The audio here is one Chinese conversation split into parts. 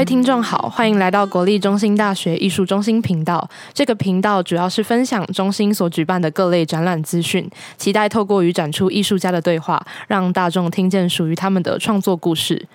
位听众好，欢迎来到国立中心大学艺术中心频道。这个频道主要是分享中心所举办的各类展览资讯，期待透过与展出艺术家的对话，让大众听见属于他们的创作故事。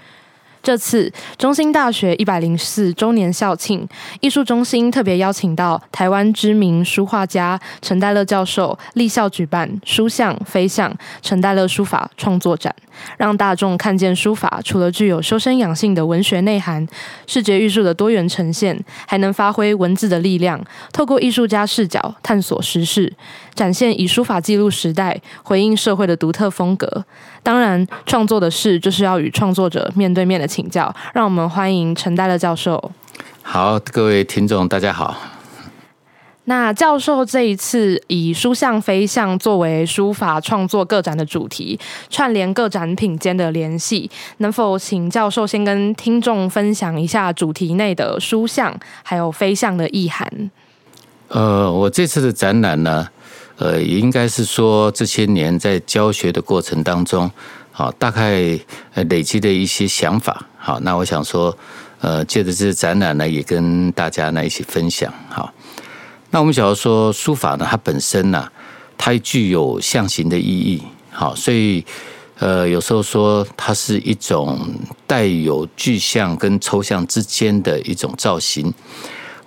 这次中兴大学一百零四周年校庆，艺术中心特别邀请到台湾知名书画家陈代乐教授立校举办“书像非像陈代乐书法创作展”，让大众看见书法除了具有修身养性的文学内涵，视觉艺术的多元呈现，还能发挥文字的力量，透过艺术家视角探索时事，展现以书法记录时代、回应社会的独特风格。当然，创作的事就是要与创作者面对面的请教。让我们欢迎陈代乐教授。好，各位听众，大家好。那教授这一次以“书像非像”作为书法创作个展的主题，串联各展品间的联系，能否请教授先跟听众分享一下主题内的“书像”还有“非像”的意涵？呃，我这次的展览呢，呃，也应该是说这些年在教学的过程当中，好，大概累积的一些想法。好，那我想说，呃，借着这展览呢，也跟大家呢一起分享。好，那我们假如说书法呢，它本身呢，它具有象形的意义。好，所以呃，有时候说它是一种带有具象跟抽象之间的一种造型。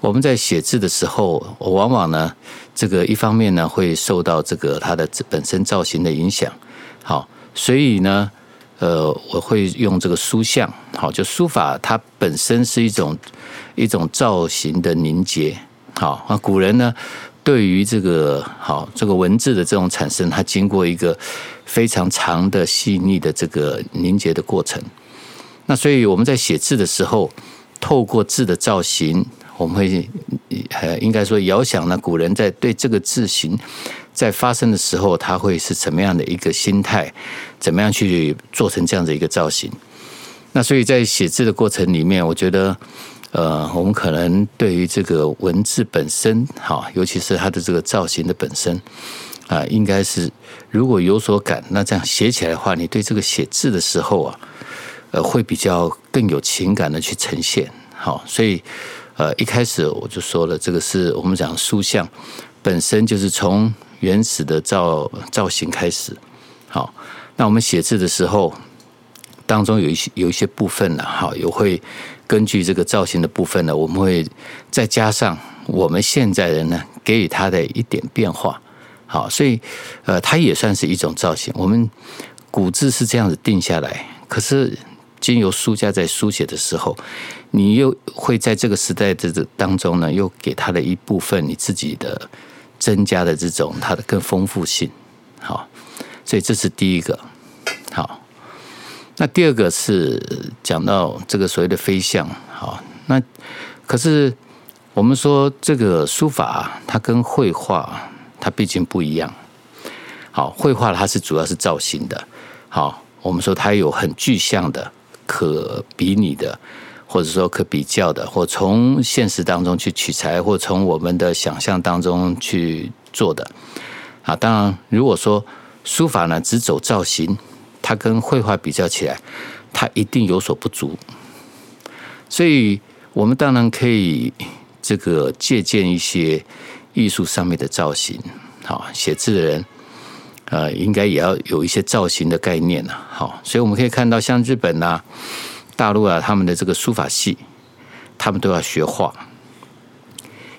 我们在写字的时候，我往往呢，这个一方面呢会受到这个它的本身造型的影响，好，所以呢，呃，我会用这个书像，好，就书法它本身是一种一种造型的凝结，好，那古人呢对于这个好这个文字的这种产生，它经过一个非常长的细腻的这个凝结的过程，那所以我们在写字的时候，透过字的造型。我们会呃，应该说遥想呢，古人在对这个字形在发生的时候，他会是怎么样的一个心态，怎么样去做成这样的一个造型？那所以在写字的过程里面，我觉得呃，我们可能对于这个文字本身，哈，尤其是它的这个造型的本身啊，应该是如果有所感，那这样写起来的话，你对这个写字的时候啊，呃，会比较更有情感的去呈现。好，所以。呃，一开始我就说了，这个是我们讲书像本身就是从原始的造造型开始。好，那我们写字的时候，当中有一些有一些部分呢，好，也会根据这个造型的部分呢，我们会再加上我们现在人呢给予它的一点变化。好，所以呃，它也算是一种造型。我们古字是这样子定下来，可是。经由书家在书写的时候，你又会在这个时代的这当中呢，又给他的一部分你自己的增加的这种它的更丰富性。好，所以这是第一个。好，那第二个是讲到这个所谓的飞象。好，那可是我们说这个书法它跟绘画它毕竟不一样。好，绘画它是主要是造型的。好，我们说它有很具象的。可比拟的，或者说可比较的，或从现实当中去取材，或从我们的想象当中去做的啊。当然，如果说书法呢只走造型，它跟绘画比较起来，它一定有所不足。所以，我们当然可以这个借鉴一些艺术上面的造型。好，写字的人。呃，应该也要有一些造型的概念呐，好，所以我们可以看到，像日本啊、大陆啊，他们的这个书法系，他们都要学画，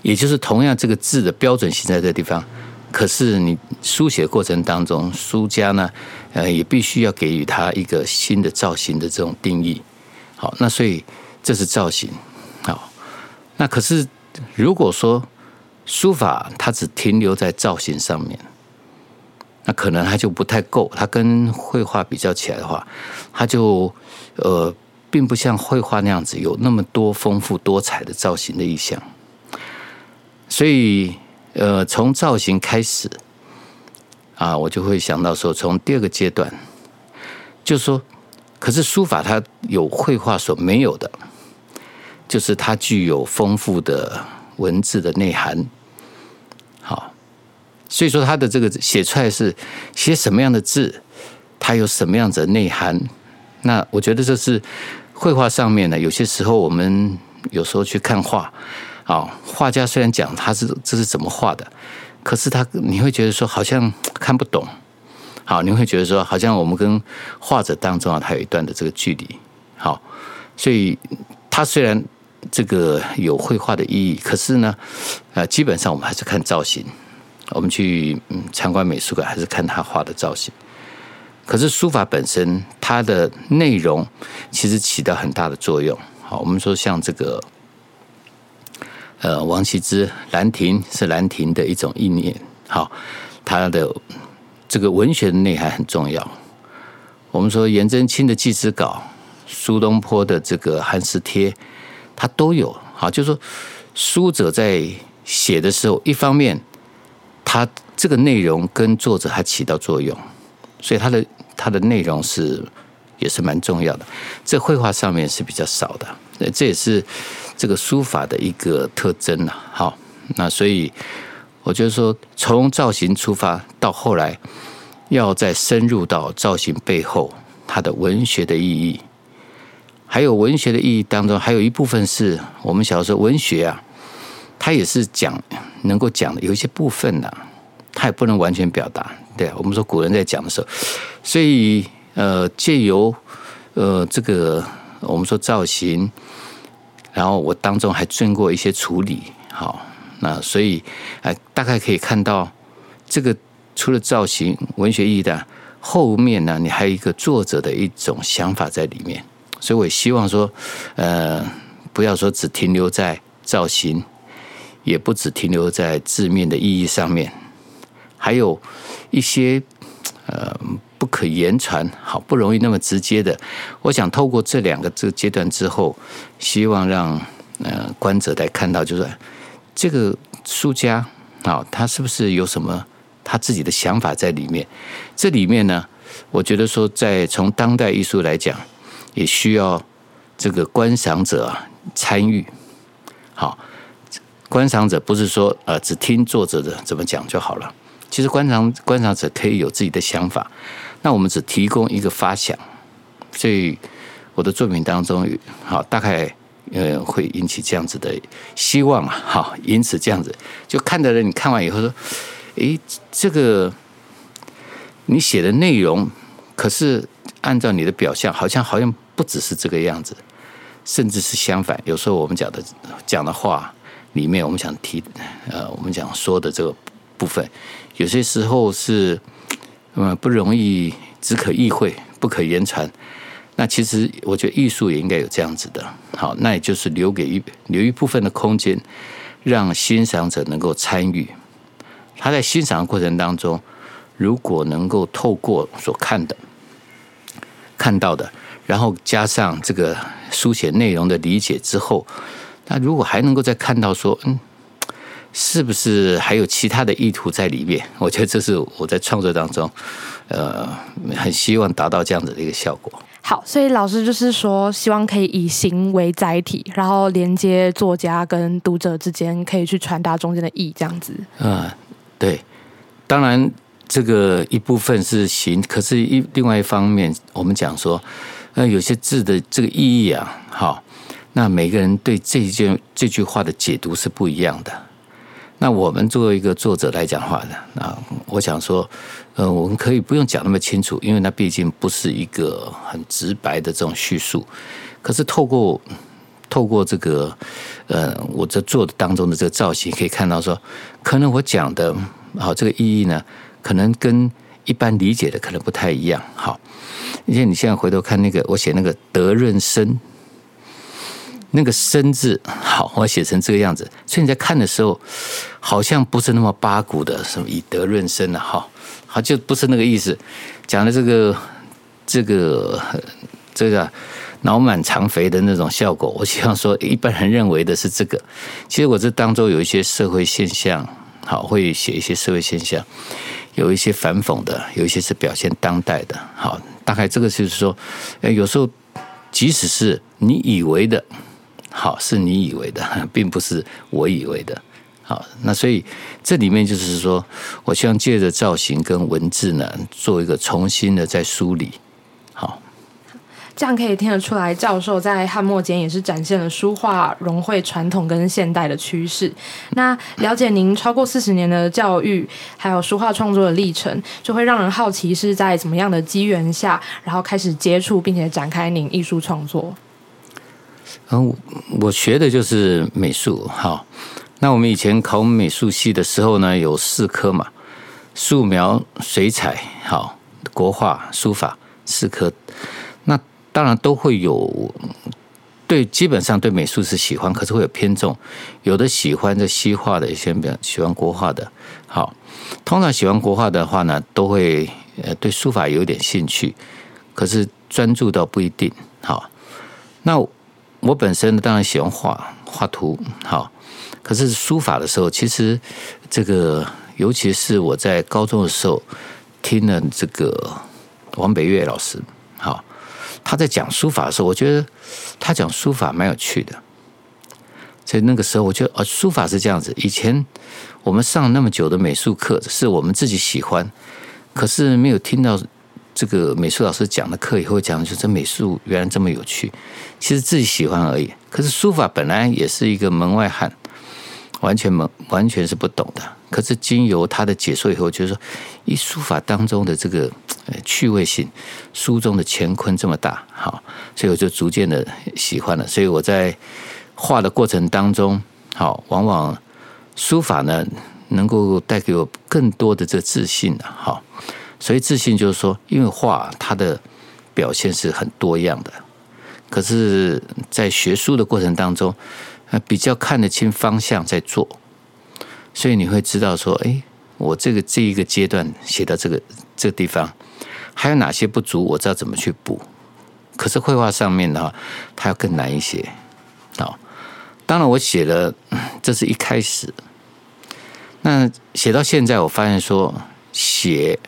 也就是同样这个字的标准型在这地方，可是你书写过程当中，书家呢，呃，也必须要给予他一个新的造型的这种定义，好，那所以这是造型，好，那可是如果说书法它只停留在造型上面。那可能它就不太够，它跟绘画比较起来的话，它就呃，并不像绘画那样子有那么多丰富多彩的造型的意象。所以呃，从造型开始啊，我就会想到说，从第二个阶段，就是说，可是书法它有绘画所没有的，就是它具有丰富的文字的内涵。所以说，他的这个写出来是写什么样的字，它有什么样子的内涵。那我觉得这是绘画上面呢，有些时候我们有时候去看画，啊，画家虽然讲他是这是怎么画的，可是他你会觉得说好像看不懂，好，你会觉得说好像我们跟画者当中啊，他有一段的这个距离，好，所以他虽然这个有绘画的意义，可是呢，呃，基本上我们还是看造型，我们去嗯参观美术馆还是看他画的造型。可是书法本身，它的内容其实起到很大的作用。好，我们说像这个，呃，王羲之《兰亭》是兰亭的一种意念。好，它的这个文学的内涵很重要。我们说颜真卿的《祭侄稿》，苏东坡的这个《寒食帖》，它都有。好，就是说书者在写的时候，一方面，他这个内容跟作者还起到作用，所以他的。它的内容是也是蛮重要的，这绘画上面是比较少的，这也是这个书法的一个特征呐。好，那所以我觉得说，从造型出发，到后来要再深入到造型背后它的文学的意义，还有文学的意义当中，还有一部分是我们小时候文学啊，它也是讲能够讲的有一些部分呐，它也不能完全表达。对，我们说古人在讲的时候，所以呃，借由呃这个我们说造型，然后我当中还经过一些处理，好，那所以哎、大概可以看到这个除了造型文学意义的后面呢，你还有一个作者的一种想法在里面，所以我也希望说，呃，不要说只停留在造型，也不只停留在字面的意义上面。还有一些呃不可言传，好不容易那么直接的，我想透过这两个这个阶段之后，希望让呃观者来看到，就是这个书家啊，他是不是有什么他自己的想法在里面？这里面呢，我觉得说，在从当代艺术来讲，也需要这个观赏者啊参与。好，观赏者不是说呃只听作者的怎么讲就好了。其实观赏观赏者可以有自己的想法，那我们只提供一个发想，所以我的作品当中，好大概呃会引起这样子的希望啊，好，因此这样子就看的人，你看完以后说，诶，这个你写的内容，可是按照你的表象，好像好像不只是这个样子，甚至是相反。有时候我们讲的讲的话里面，我们想提呃，我们讲说的这个部分。有些时候是，嗯，不容易，只可意会，不可言传。那其实我觉得艺术也应该有这样子的，好，那也就是留给一留一部分的空间，让欣赏者能够参与。他在欣赏的过程当中，如果能够透过所看的、看到的，然后加上这个书写内容的理解之后，那如果还能够再看到说，嗯。是不是还有其他的意图在里面？我觉得这是我在创作当中，呃，很希望达到这样子的一个效果。好，所以老师就是说，希望可以以形为载体，然后连接作家跟读者之间，可以去传达中间的意，这样子。嗯，对。当然，这个一部分是形，可是一另外一方面，我们讲说，呃，有些字的这个意义啊，好，那每个人对这件这句话的解读是不一样的。那我们作为一个作者来讲话的啊，我想说，呃，我们可以不用讲那么清楚，因为那毕竟不是一个很直白的这种叙述。可是透过透过这个，呃，我在做的当中的这个造型，可以看到说，可能我讲的好这个意义呢，可能跟一般理解的可能不太一样。好，因为你现在回头看那个，我写那个德润生。那个“生”字，好，我写成这个样子，所以你在看的时候，好像不是那么八股的，什么以德润生啊，哈，好，就不是那个意思。讲的这个、这个、这个脑满肠肥的那种效果，我希望说，一般人认为的是这个。其实我这当中有一些社会现象，好，会写一些社会现象，有一些反讽的，有一些是表现当代的，好，大概这个就是说，诶，有时候即使是你以为的。好，是你以为的，并不是我以为的。好，那所以这里面就是说，我希望借着造型跟文字呢，做一个重新的再梳理。好。这样可以听得出来，教授在汉墨间也是展现了书画融汇传统跟现代的趋势。那了解您超过四十年的教育，还有书画创作的历程，就会让人好奇是在怎么样的机缘下，然后开始接触并且展开您艺术创作。嗯，我学的就是美术。好，那我们以前考美术系的时候呢，有四科嘛。素描、水彩、好国画、书法四科，那当然都会有对，基本上对美术是喜欢，可是会有偏重，有的喜欢这西画的，一些比较喜欢国画的。好，通常喜欢国画的话呢，都会呃对书法有点兴趣，可是专注到不一定。好，那我本身当然喜欢画画图，好，可是书法的时候，其实这个。尤其是我在高中的时候听了这个王北岳老师，好，他在讲书法的时候，我觉得他讲书法蛮有趣的。在那个时候，我觉得啊，书法是这样子。以前我们上那么久的美术课，是我们自己喜欢，可是没有听到这个美术老师讲的课以后讲，就这美术原来这么有趣。其实自己喜欢而已。可是书法本来也是一个门外汉。完全没完全是不懂的，可是经由他的解说以后，就是说，一书法当中的这个趣味性，书中的乾坤这么大，好，所以我就逐渐的喜欢了。所以我在画的过程当中，好，往往书法呢能够带给我更多的这自信，好，所以自信就是说，因为画它的表现是很多样的，可是，在学书的过程当中。比较看得清方向在做，所以你会知道说，哎，我这个这一个阶段写到这个这个地方，还有哪些不足，我知道怎么去补。可是绘画上面的话，它要更难一些。好，当然我写了，这是一开始。那写到现在，我发现说，写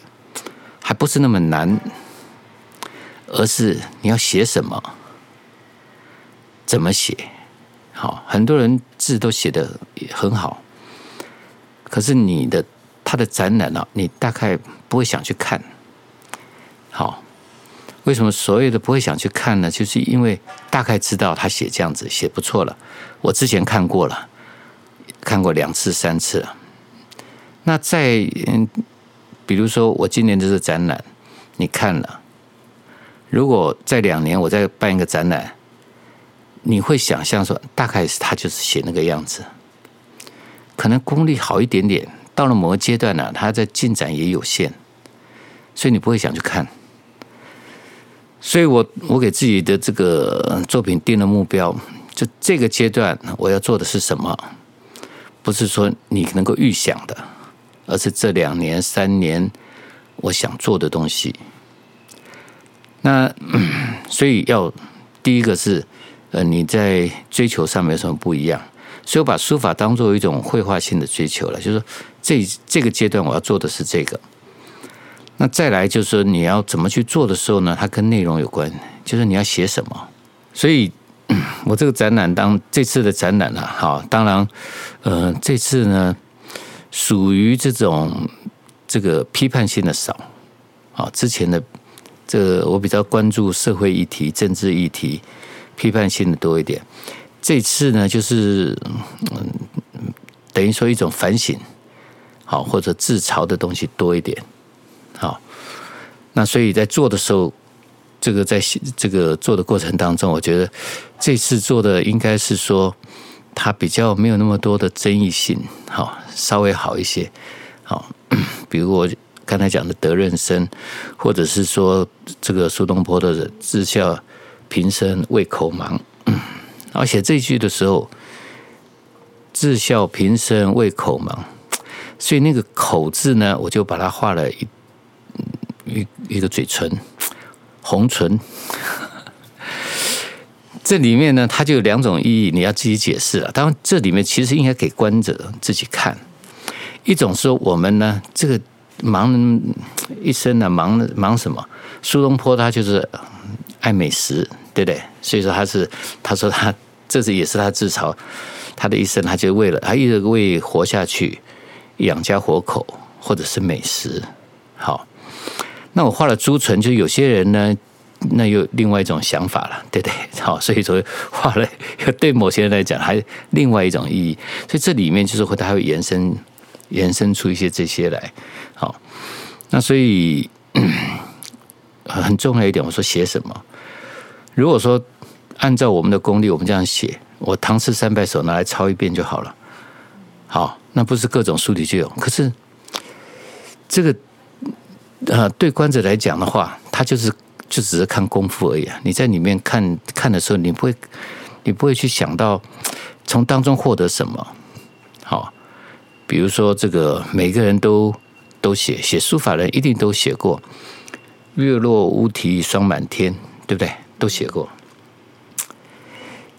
还不是那么难，而是你要写什么，怎么写。好，很多人字都写得很好，可是你的他的展览呢，你大概不会想去看。好，为什么所有的不会想去看呢？就是因为大概知道他写这样子写不错了，我之前看过了，看过两次三次。那在嗯，比如说我今年这个展览，你看了，如果在两年我再办一个展览。你会想象说，大概是他就是写那个样子，可能功力好一点点，到了某个阶段呢、他的进展也有限，所以你不会想去看。所以我我给自己的这个作品定了目标，就这个阶段我要做的是什么？不是说你能够预想的，而是这两年三年我想做的东西。那嗯所以要第一个是。呃，你在追求上面有什么不一样？所以我把书法当做一种绘画性的追求了，就是说这这个阶段我要做的是这个。那再来就是说你要怎么去做的时候呢？它跟内容有关，就是你要写什么。所以，我这个展览当这次的展览呢，好，当然，呃，这次呢属于这种这个批判性的少，啊，之前的这个我比较关注社会议题、政治议题。批判性的多一点，这次呢，就是嗯，等于说一种反省，好或者自嘲的东西多一点，好，那所以在做的时候，这个在这个做的过程当中，我觉得这次做的应该是说，它比较没有那么多的争议性，好，稍微好一些，好，比如我刚才讲的德任生，或者是说这个苏东坡的自笑。平生为口忙，而写这句的时候，自笑平生为口忙，所以那个口字呢，我就把它画了一一一个嘴唇，红唇。这里面呢，它就有两种意义，你要自己解释了。当然，这里面其实应该给观者自己看。一种说我们呢，这个盲人一生呢，忙忙什么？苏东坡他就是爱美食。对不对？所以说他是，他说他这是也是他自嘲，他的一生他就为了他一直为活下去，养家活口或者是美食。好，那我画了朱唇，就有些人呢那又另外一种想法了，对不对？好，所以说画了对某些人来讲还另外一种意义，所以这里面就是会它会延伸延伸出一些这些来。好，那所以嗯很重要一点，我说写什么？如果说按照我们的功力，我们这样写，我唐诗三百首拿来抄一遍就好了。好，那不是各种书里就有，可是这个呃，对观者来讲的话，他就是。就只是看功夫而已啊！你在里面看看的时候，你不会，你不会去想到从当中获得什么。好，比如说这个，每个人都都写写书法人一定都写过“月落乌啼霜满天”，对不对？都写过。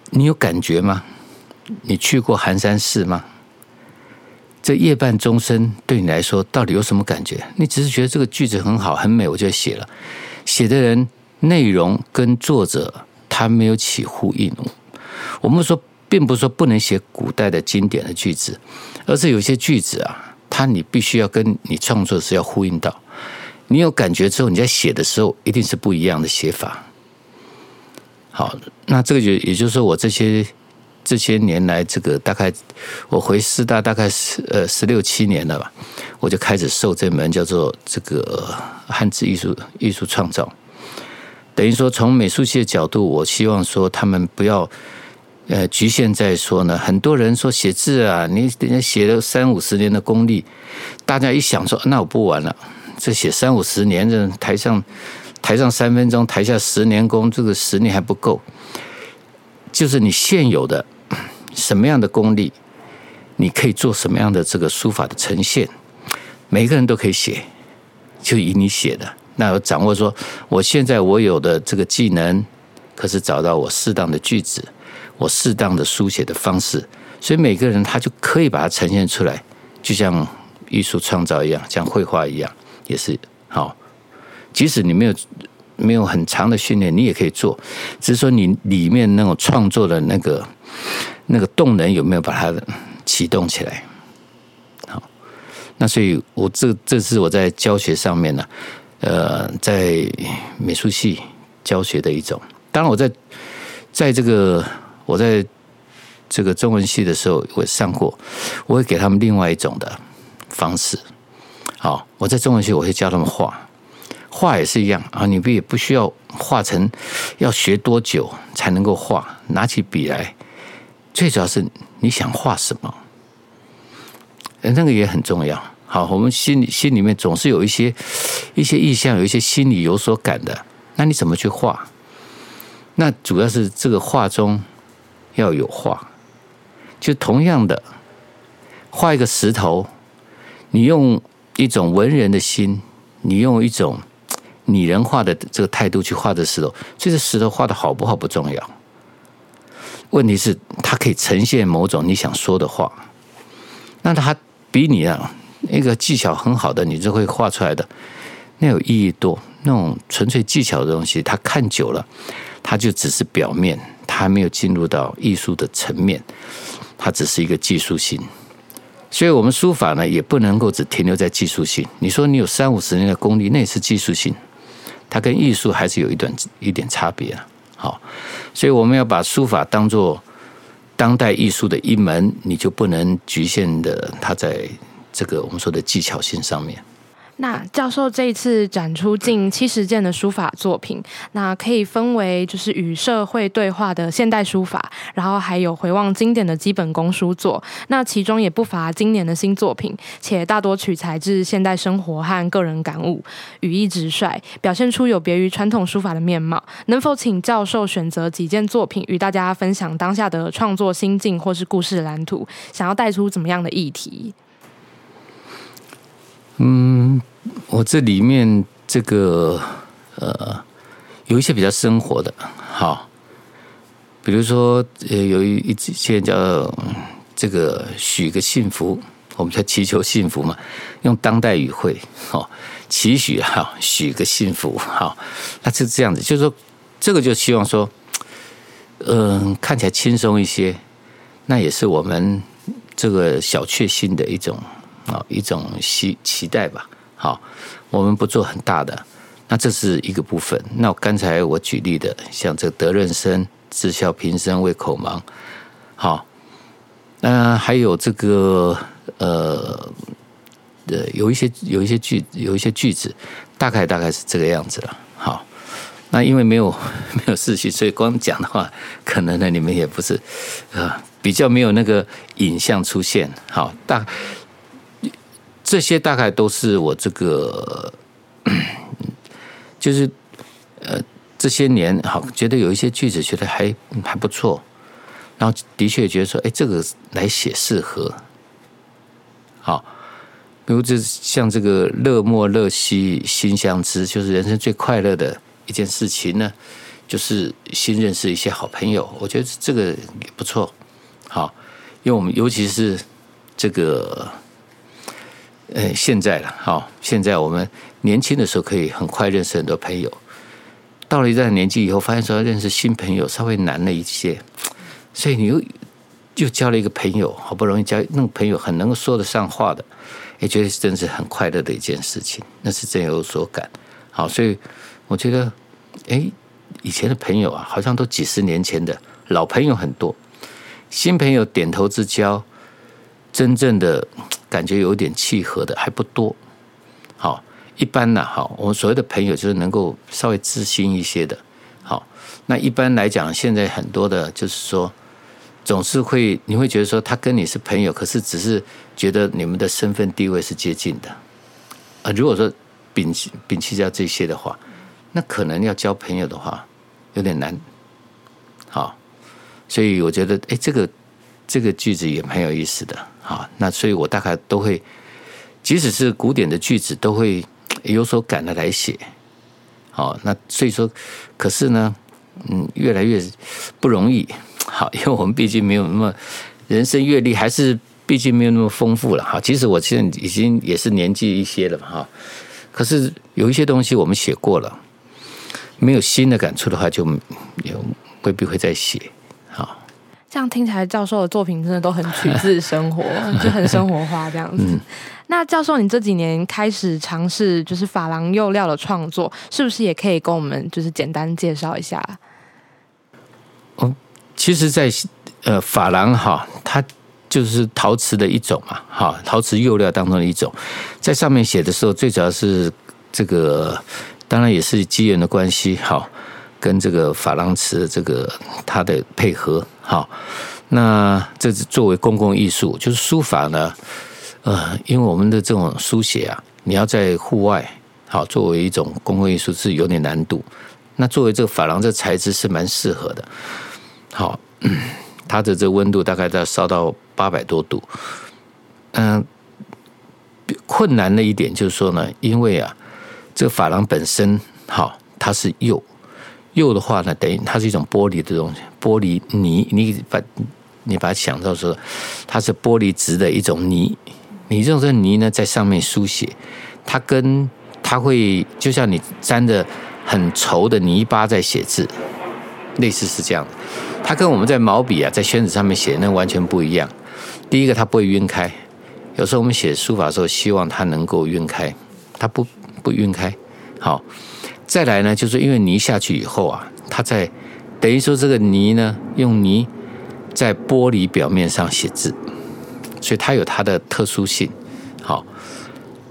你有感觉吗？你去过寒山寺吗？这夜半钟声对你来说到底有什么感觉？你只是觉得这个句子很好很美，我就写了。写的人内容跟作者他没有起呼应。我们说，并不是说不能写古代的经典的句子，而是有些句子啊，它你必须要跟你创作时要呼应到。你有感觉之后，你在写的时候一定是不一样的写法。好，那这个就也就是说，我这些这些年来，这个大概我回师大大概十呃十六七年了吧，我就开始受这门叫做这个。汉字艺术艺术创造，等于说从美术系的角度，我希望说他们不要呃局限在说呢。很多人说写字啊，你人家写了三五十年的功力，大家一想说那我不玩了，这写三五十年，这台上台上三分钟，台下十年功，这个十年还不够。就是你现有的什么样的功力，你可以做什么样的这个书法的呈现，每个人都可以写。就以你写的，那我掌握说，我现在我有的这个技能，可是找到我适当的句子，我适当的书写的方式，所以每个人他就可以把它呈现出来，就像艺术创造一样，像绘画一样，也是好。即使你没有没有很长的训练，你也可以做，只是说你里面那种创作的那个那个动能有没有把它启动起来。那所以，我这这是我在教学上面呢，呃，在美术系教学的一种。当然，我在在这个我在这个中文系的时候，我上过，我会给他们另外一种的方式。好，我在中文系我会教他们画，画也是一样啊，你不也不需要画成要学多久才能够画，拿起笔来，最主要是你想画什么。那个也很重要。好，我们心里心里面总是有一些一些意象，有一些心里有所感的。那你怎么去画？那主要是这个画中要有画。就同样的，画一个石头，你用一种文人的心，你用一种拟人化的这个态度去画的石头，这个石头画的好不好不重要。问题是它可以呈现某种你想说的话。那它。比你啊，一个技巧很好的，你就会画出来的，那有意义多。那种纯粹技巧的东西，他看久了，他就只是表面，他还没有进入到艺术的层面，它只是一个技术性。所以，我们书法呢，也不能够只停留在技术性。你说你有三五十年的功力，那也是技术性，它跟艺术还是有一段一点差别啊。好，所以我们要把书法当做。当代艺术的一门，你就不能局限的它在这个我们说的技巧性上面。那教授这一次展出近七十件的书法作品，那可以分为就是与社会对话的现代书法，然后还有回望经典的基本功书作。那其中也不乏今年的新作品，且大多取材自现代生活和个人感悟，语意直率，表现出有别于传统书法的面貌。能否请教授选择几件作品与大家分享当下的创作心境或是故事蓝图？想要带出怎么样的议题？嗯，我这里面这个呃，有一些比较生活的，好，比如说呃，有一一些叫这个许个幸福，我们叫祈求幸福嘛，用当代语汇，好，祈许哈，许个幸福，好，那是这样子，就是说这个就希望说，嗯、看起来轻松一些，那也是我们这个小确幸的一种。啊，一种期期待吧。好，我们不做很大的，那这是一个部分。那刚才我举例的，像这个德润生、自笑平生为口忙，好，那还有这个呃呃，有一些有一些句有一些句子，大概大概是这个样子了。好，那因为没有 没有视讯，所以光讲的话，可能呢你们也不是啊、呃，比较没有那个影像出现。好，大这些大概都是我这个。就是，呃，这些年好，觉得有一些句子觉得还还不错，然后的确觉得说，哎，这个来写适合，好，比如这像这个乐莫乐兮心相知，就是人生最快乐的一件事情呢，就是新认识一些好朋友，我觉得这个也不错，好，因为我们尤其是这个。呃，现在了，好，现在我们年轻的时候可以很快认识很多朋友，到了一段年纪以后，发现说认识新朋友稍微难了一些，所以你又又交了一个朋友，好不容易交那个朋友很能够说得上话的，也觉得真是很快乐的一件事情，那是真有所感。好，所以我觉得，哎，以前的朋友啊，好像都几十年前的老朋友很多，新朋友点头之交，真正的。感觉有点契合的还不多，好，一般呢，好，我们所谓的朋友就是能够稍微知心一些的，好，那一般来讲，现在很多的，就是说，总是会你会觉得说他跟你是朋友，可是只是觉得你们的身份地位是接近的，啊，如果说摒弃摒弃掉这些的话，那可能要交朋友的话有点难，好，所以我觉得，哎，这个这个句子也蛮有意思的。好，那所以我大概都会，即使是古典的句子，都会有所感的来写。好，那所以说，可是呢，嗯，越来越不容易。好，因为我们毕竟没有那么人生阅历，还是毕竟没有那么丰富了。哈，其实我现在已经也是年纪一些了。哈，可是有一些东西我们写过了，没有新的感触的话，就也未必会再写。这样听起来，教授的作品真的都很取自生活，就很生活化这样子。嗯、那教授，你这几年开始尝试就是珐琅釉料的创作，是不是也可以跟我们就是简单介绍一下？哦，其实在，在呃珐琅哈，它就是陶瓷的一种嘛，哈，陶瓷釉料当中的一种。在上面写的时候，最主要是这个，当然也是机缘的关系，哈。跟这个珐琅瓷这个它的配合，好，那这是作为公共艺术，就是书法呢，呃，因为我们的这种书写啊，你要在户外，好，作为一种公共艺术是有点难度。那作为这个珐琅这材质是蛮适合的，好，它的这温度大概在烧到八百多度，嗯，困难的一点就是说呢，因为啊，这个珐琅本身好，它是釉。釉的话呢，等于它是一种玻璃的东西，玻璃泥，你把你把它想到说，它是玻璃质的一种泥，你用这个泥呢在上面书写，它跟它会就像你沾着很稠的泥巴在写字，类似是这样的。它跟我们在毛笔啊，在宣纸上面写那完全不一样。第一个，它不会晕开，有时候我们写书法的时候，希望它能够晕开，它不不晕开，好。再来呢，就是因为泥下去以后啊，它在等于说这个泥呢，用泥在玻璃表面上写字，所以它有它的特殊性。好，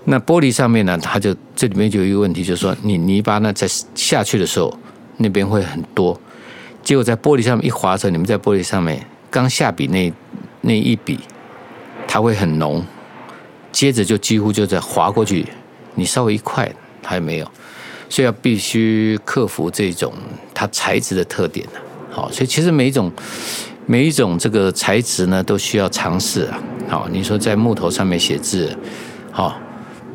那玻璃上面呢，它就这里面就有一个问题，就是说你泥巴呢在下去的时候，那边会很多，结果在玻璃上面一划的时候，你们在玻璃上面刚下笔那那一笔，它会很浓，接着就几乎就在划过去，你稍微一块它也没有。所以要必须克服这种它材质的特点，好，所以其实每一种每一种这个材质呢，都需要尝试啊。好，你说在木头上面写字，好，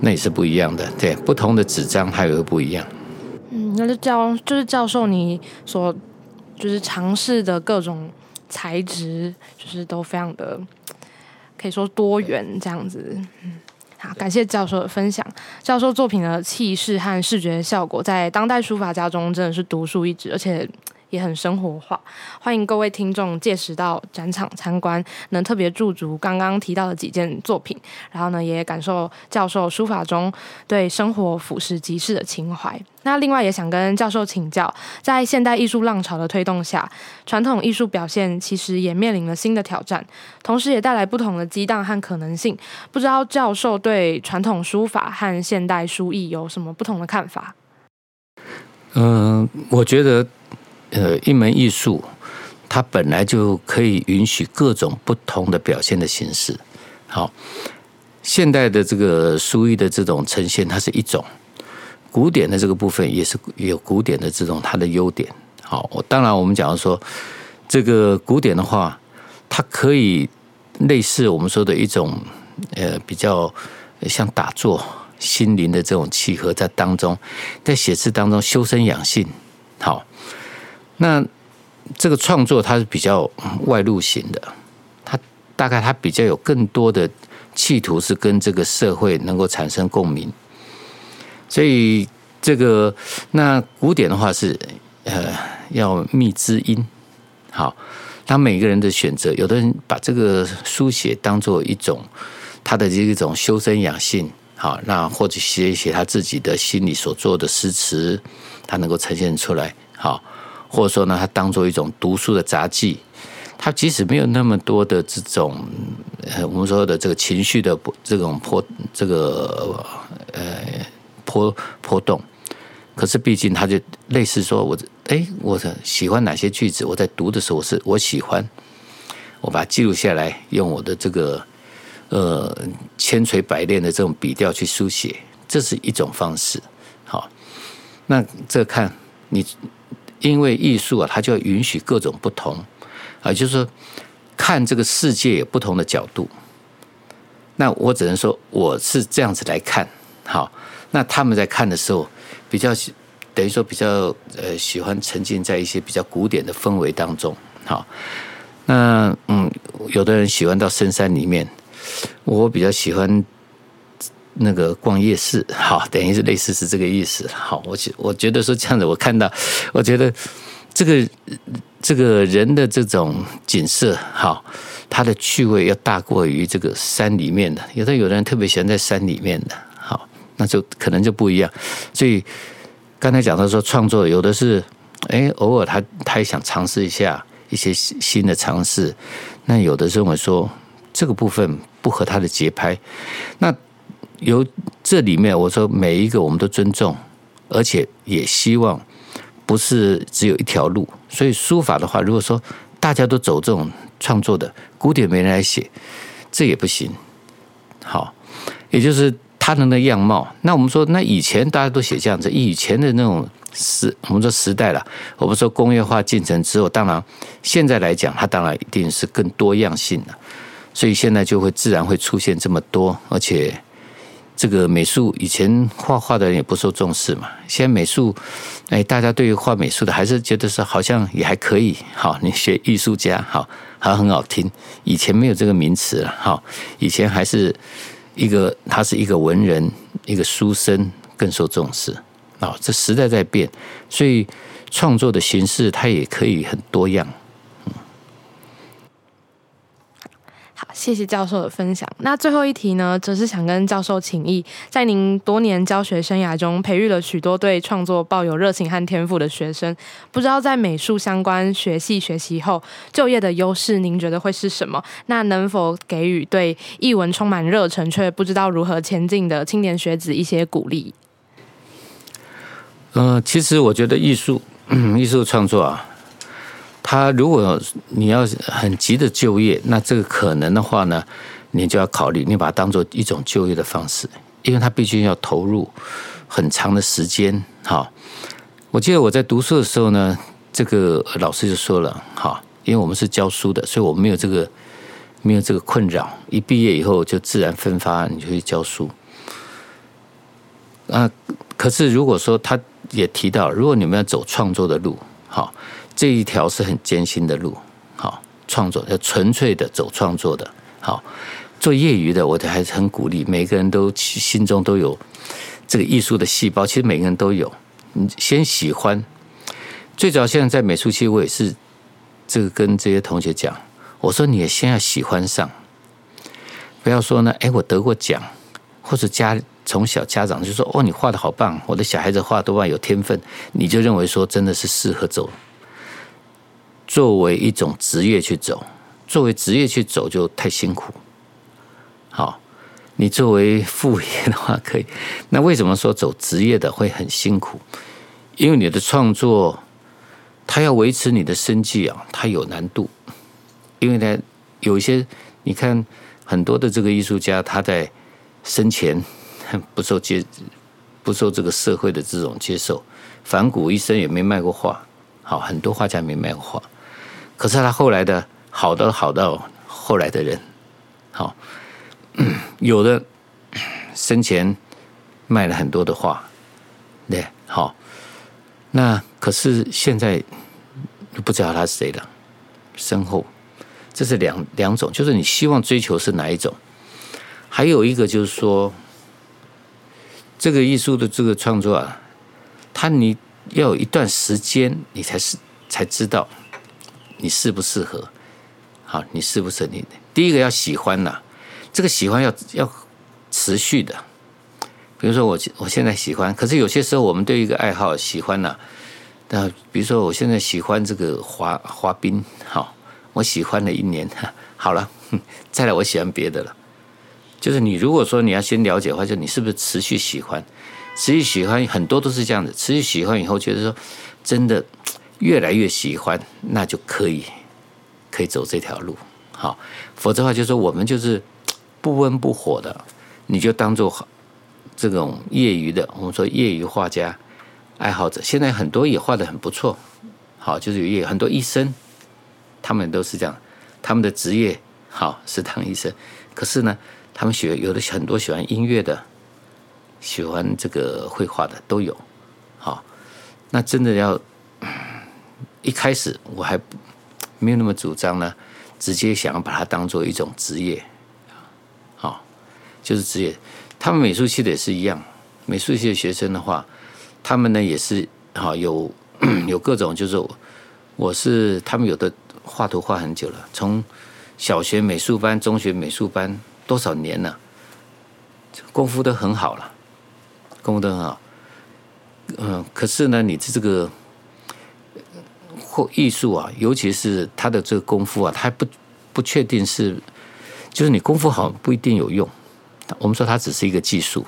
那也是不一样的。对，不同的纸张它也会不一样。嗯，那就教就是教授你所就是尝试的各种材质，就是都非常的可以说多元这样子。好，感谢教授的分享。教授作品的气势和视觉效果，在当代书法家中真的是独树一帜，而且也很生活化。欢迎各位听众届时到展场参观，能特别驻足刚刚提到的几件作品，然后呢，也感受教授书法中对生活俯拾即是的情怀。那另外也想跟教授请教，在现代艺术浪潮的推动下，传统艺术表现其实也面临了新的挑战，同时也带来不同的激荡和可能性。不知道教授对传统书法和现代书艺有什么不同的看法？嗯、我觉得，呃，一门艺术它本来就可以允许各种不同的表现的形式。好，现代的这个书艺的这种呈现，它是一种。古典的这个部分也是有古典的这种它的优点。好，我当然我们讲说，这个古典的话，它可以类似我们说的一种呃比较像打坐心灵的这种契合在当中，在写字当中修身养性。好，那这个创作它是比较外露型的，它大概它比较有更多的企图是跟这个社会能够产生共鸣。所以这个那古典的话是呃要觅知音，好，他每个人的选择，有的人把这个书写当做一种他的这一种修身养性，好，那或者写一写他自己的心里所做的诗词，他能够呈现出来，好，或者说呢，他当做一种读书的杂记，他即使没有那么多的这种呃我们说的这个情绪的这种波这个呃。波波动，可是毕竟他就类似说我，我哎，我喜欢哪些句子？我在读的时候，我是我喜欢，我把它记录下来，用我的这个呃千锤百炼的这种笔调去书写，这是一种方式。好，那这看你，因为艺术啊，它就要允许各种不同啊，就是说看这个世界有不同的角度。那我只能说，我是这样子来看，好。那他们在看的时候，比较等于说比较呃喜欢沉浸在一些比较古典的氛围当中，好，那嗯，有的人喜欢到深山里面，我比较喜欢那个逛夜市，好，等于是类似是这个意思，好，我觉我觉得说这样子，我看到，我觉得这个这个人的这种景色，好，他的趣味要大过于这个山里面的，有的有的人特别喜欢在山里面的。好那就可能就不一样，所以刚才讲到说创作有的是，哎，偶尔他他也想尝试一下一些新的尝试，那有的认为说这个部分不合他的节拍，那由这里面我说每一个我们都尊重，而且也希望不是只有一条路，所以书法的话，如果说大家都走这种创作的古典没人来写，这也不行，好，也就是。他人的样貌，那我们说，那以前大家都写这样子，以前的那种时，我们说时代了。我们说工业化进程之后，当然现在来讲，它当然一定是更多样性的，所以现在就会自然会出现这么多，而且这个美术以前画画的人也不受重视嘛，现在美术，哎，大家对于画美术的还是觉得说好像也还可以，好，你学艺术家，好，还很好听。以前没有这个名词了，好，以前还是。一个，他是一个文人，一个书生，更受重视啊。这时代在变，所以创作的形式它也可以很多样。谢谢教授的分享。那最后一题呢，则是想跟教授请益，在您多年教学生涯中，培育了许多对创作抱有热情和天赋的学生。不知道在美术相关学系学习后，就业的优势，您觉得会是什么？那能否给予对艺文充满热忱却不知道如何前进的青年学子一些鼓励？嗯、呃，其实我觉得艺术，艺术创作啊。他如果你要很急的就业，那这个可能的话呢，你就要考虑你把它当做一种就业的方式，因为他必须要投入很长的时间。哈，我记得我在读书的时候呢，这个老师就说了，哈，因为我们是教书的，所以我们没有这个没有这个困扰，一毕业以后就自然分发，你就去教书。啊，可是如果说他也提到，如果你们要走创作的路，哈。这一条是很艰辛的路，好创作要纯粹的走创作的，好做业余的，我还是很鼓励。每个人都心中都有这个艺术的细胞，其实每个人都有。你先喜欢，最早现在在美术系，我也是这个跟这些同学讲，我说你也先要喜欢上，不要说呢，哎，我得过奖，或者家从小家长就说哦，你画的好棒，我的小孩子画多棒，有天分，你就认为说真的是适合走，作为一种职业去走，作为职业去走就太辛苦。好，你作为副业的话可以，那为什么说走职业的会很辛苦？因为你的创作，它要维持你的生计啊，它有难度。因为呢，有一些你看很多的这个艺术家，他在生前 不受接不受这个社会的这种接受，反骨一生也没卖过画。好，很多画家没卖过画，可是他后来的好的好到后来的人，好。有的生前卖了很多的画，对，好，那可是现在不知道他是谁了。身后，这是两两种，就是你希望追求是哪一种？还有一个就是说，这个艺术的这个创作啊，它你要有一段时间，你才是才知道你适不适合。好，你适不适合？你第一个要喜欢呐。这个喜欢要要持续的，比如说我我现在喜欢，可是有些时候我们对一个爱好喜欢呐，那比如说我现在喜欢这个滑滑冰，好，我喜欢了一年，好了，再来我喜欢别的了。就是你如果说你要先了解的话，就你是不是持续喜欢，持续喜欢很多都是这样子，持续喜欢以后觉得说真的越来越喜欢，那就可以可以走这条路，好，否则的话就是说我们就是。不温不火的，你就当做这种业余的。我们说业余画家、爱好者，现在很多也画的很不错。好，就是有业很多医生，他们都是这样，他们的职业好是当医生。可是呢，他们喜有的很多喜欢音乐的，喜欢这个绘画的都有。好，那真的要一开始我还没有那么主张呢，直接想要把它当做一种职业。就是职业，他们美术系的也是一样。美术系的学生的话，他们呢也是哈有 有各种，就是我是他们有的画图画很久了，从小学美术班、中学美术班多少年了，功夫都很好了，功夫都很好。嗯，可是呢，你这个或艺术啊，尤其是他的这个功夫啊，他还不不确定是，就是你功夫好不一定有用。我们说它只是一个技术，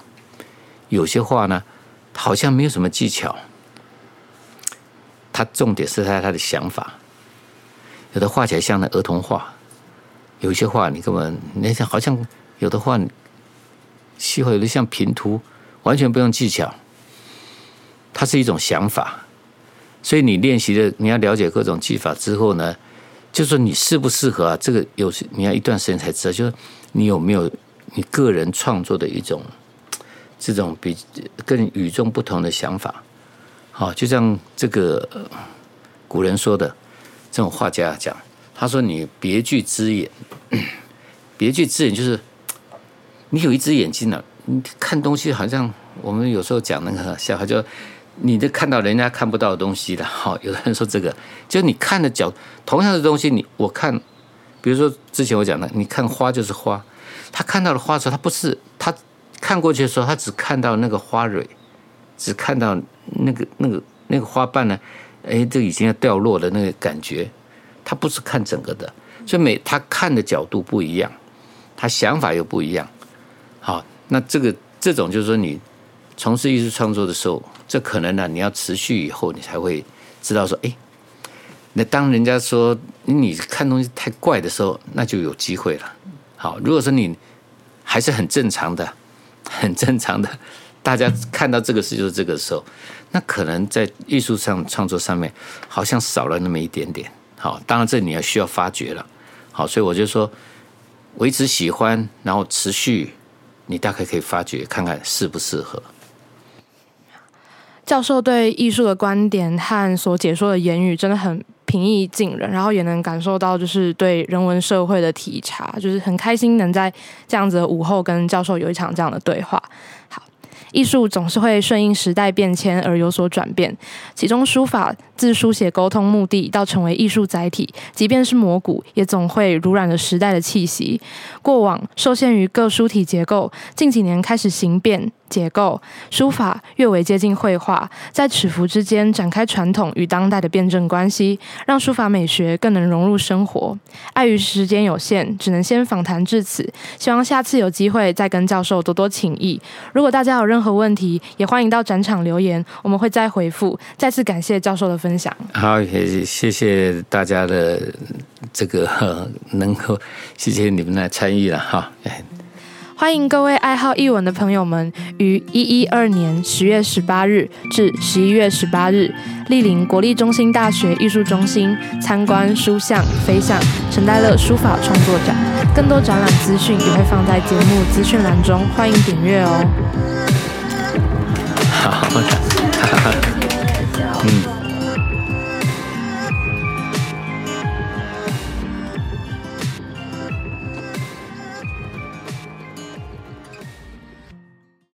有些画呢，好像没有什么技巧，它重点是在他的想法。有的画起来像那儿童画，有些画你根本那像好像有的画，细画有的像平涂，完全不用技巧。它是一种想法，所以你练习的你要了解各种技法之后呢，就说你适不适合啊？这个有时你要一段时间才知道，就是你有没有。你个人创作的一种这种比更与众不同的想法，好，就像这个古人说的，这种画家讲，他说你别具之眼，别具之眼就是你有一只眼睛呢，你看东西好像我们有时候讲那个小孩，就你都看到人家看不到的东西的，好，有的人说这个，就你看的角，同样的东西，你我看，比如说之前我讲的，你看花就是花。他看到的花的时候，他不是他看过去的时候，他只看到那个花蕊，只看到那个那个那个花瓣呢，哎，这已经要掉落的那个感觉，他不是看整个的，所以每他看的角度不一样，他想法又不一样。好，那这个这种就是说，你从事艺术创作的时候，这可能呢，你要持续以后，你才会知道说，哎，那当人家说你看东西太怪的时候，那就有机会了。好，如果说你还是很正常的、很正常的，大家看到这个事就是这个时候，那可能在艺术上创作上面好像少了那么一点点。好，当然这你要需要发掘了。好，所以我就说维持喜欢，然后持续，你大概可以发掘看看适不适合。教授对艺术的观点和所解说的言语真的很平易近人，然后也能感受到就是对人文社会的体察，就是很开心能在这样子的午后跟教授有一场这样的对话。好，艺术总是会顺应时代变迁而有所转变，其中书法自书写沟通目的到成为艺术载体，即便是摹骨，也总会濡染了时代的气息。过往受限于各书体结构，近几年开始形变。结构书法越为接近绘画，在尺幅之间展开传统与当代的辩证关系，让书法美学更能融入生活。碍于时间有限，只能先访谈至此。希望下次有机会再跟教授多多请益。如果大家有任何问题，也欢迎到展场留言，我们会再回复。再次感谢教授的分享。好，也谢谢大家的这个 能够，谢谢你们来参与了哈。欢迎各位爱好艺文的朋友们，于一一二年十月十八日至十一月十八日，莅临国立中心大学艺术中心参观书像飞象陈代乐书法创作展。更多展览资讯也会放在节目资讯栏中，欢迎订阅哦。好的，